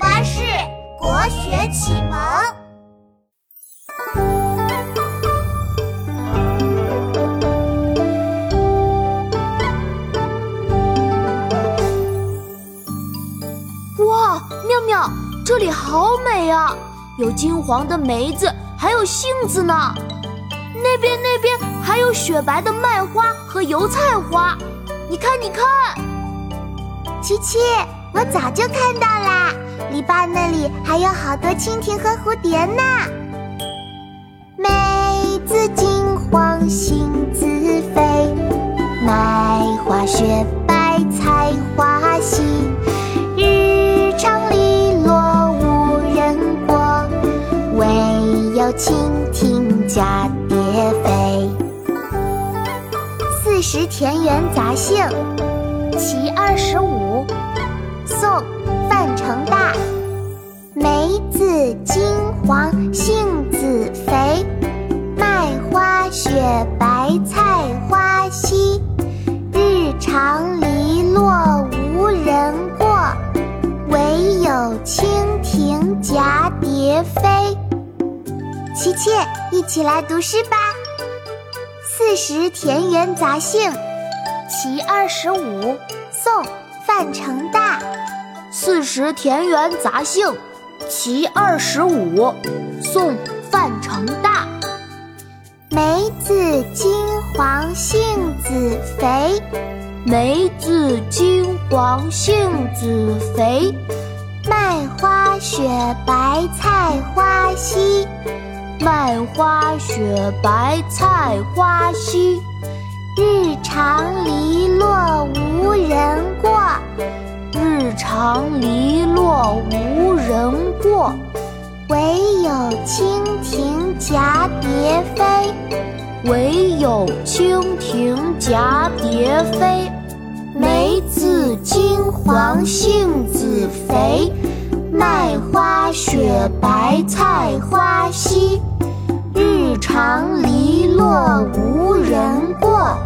巴士国学启蒙。哇，妙妙，这里好美啊！有金黄的梅子，还有杏子呢。那边那边还有雪白的麦花和油菜花，你看，你看，琪琪。我早就看到啦，篱笆那里还有好多蜻蜓和蝴蝶呢。梅子金黄，杏子肥，麦花雪白，菜花稀。日长篱落无人过，惟有蜻蜓蛱蝶飞。四时田园杂兴，其二十五。宋·成大，梅子金黄，杏子肥，麦花雪白，菜花稀。日长篱落无人过，惟有蜻蜓蛱蝶飞。琪琪，一起来读诗吧，《四时田园杂兴》，其二十五，宋·范成大。《四时田园杂兴·其二十五》宋·范成大。梅子金黄，杏子肥。梅子金黄，杏子肥。麦花雪白，菜花稀。麦花雪白，菜花稀。日长篱落无。日长篱落无人过，惟有蜻蜓蛱蝶飞。惟有蜻蜓蛱蝶飞。梅子金黄，杏子肥，麦花雪白，菜花稀。日长篱落无人过，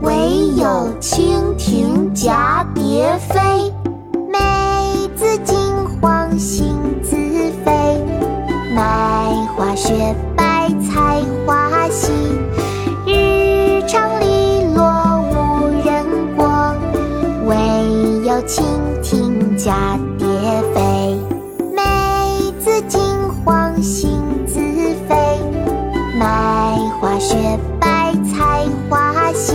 惟有蜻蜓蛱蝶飞。梅子金黄，杏子肥，麦花雪白，菜花稀。日长篱落无人过，惟有蜻蜓蛱蝶飞。梅子金黄，杏子肥，麦花雪白，菜花稀。